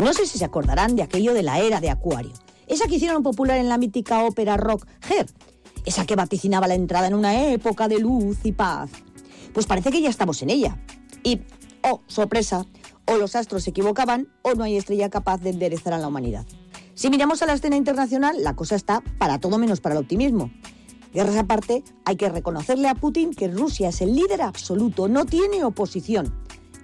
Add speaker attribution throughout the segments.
Speaker 1: No sé si se acordarán de aquello de la era de Acuario, esa que hicieron popular en la mítica ópera rock Her, esa que vaticinaba la entrada en una época de luz y paz. Pues parece que ya estamos en ella. Y, oh, sorpresa, o los astros se equivocaban o no hay estrella capaz de enderezar a la humanidad. Si miramos a la escena internacional, la cosa está para todo menos para el optimismo. Guerras aparte, hay que reconocerle a Putin que Rusia es el líder absoluto, no tiene oposición.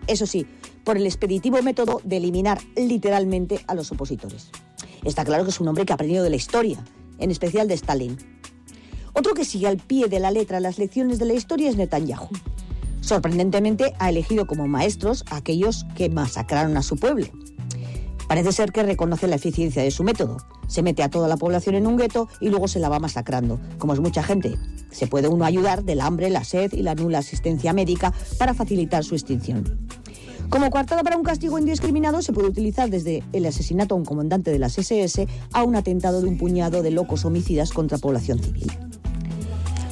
Speaker 1: Eso sí, por el expeditivo método de eliminar literalmente a los opositores. Está claro que es un hombre que ha aprendido de la historia, en especial de Stalin. Otro que sigue al pie de la letra las lecciones de la historia es Netanyahu. Sorprendentemente ha elegido como maestros a aquellos que masacraron a su pueblo. Parece ser que reconoce la eficiencia de su método. Se mete a toda la población en un gueto y luego se la va masacrando. Como es mucha gente, se puede uno ayudar del hambre, la sed y la nula asistencia médica para facilitar su extinción. Como coartada para un castigo indiscriminado se puede utilizar desde el asesinato a un comandante de las SS a un atentado de un puñado de locos homicidas contra población civil.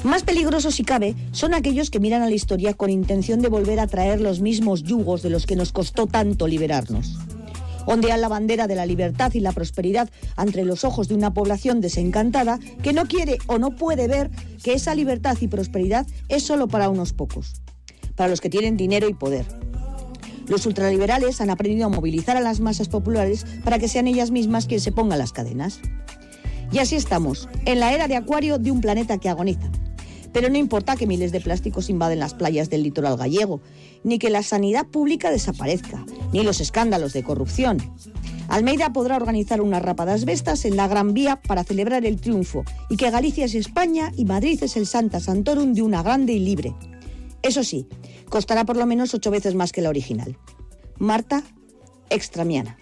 Speaker 1: Más peligrosos, si cabe, son aquellos que miran a la historia con intención de volver a traer los mismos yugos de los que nos costó tanto liberarnos. Ondean la bandera de la libertad y la prosperidad entre los ojos de una población desencantada que no quiere o no puede ver que esa libertad y prosperidad es solo para unos pocos, para los que tienen dinero y poder. Los ultraliberales han aprendido a movilizar a las masas populares para que sean ellas mismas quien se pongan las cadenas. Y así estamos, en la era de acuario de un planeta que agoniza pero no importa que miles de plásticos invaden las playas del litoral gallego, ni que la sanidad pública desaparezca, ni los escándalos de corrupción. Almeida podrá organizar unas rapadas vestas en la Gran Vía para celebrar el triunfo y que Galicia es España y Madrid es el Santa Santorum de una grande y libre. Eso sí, costará por lo menos ocho veces más que la original. Marta Extramiana.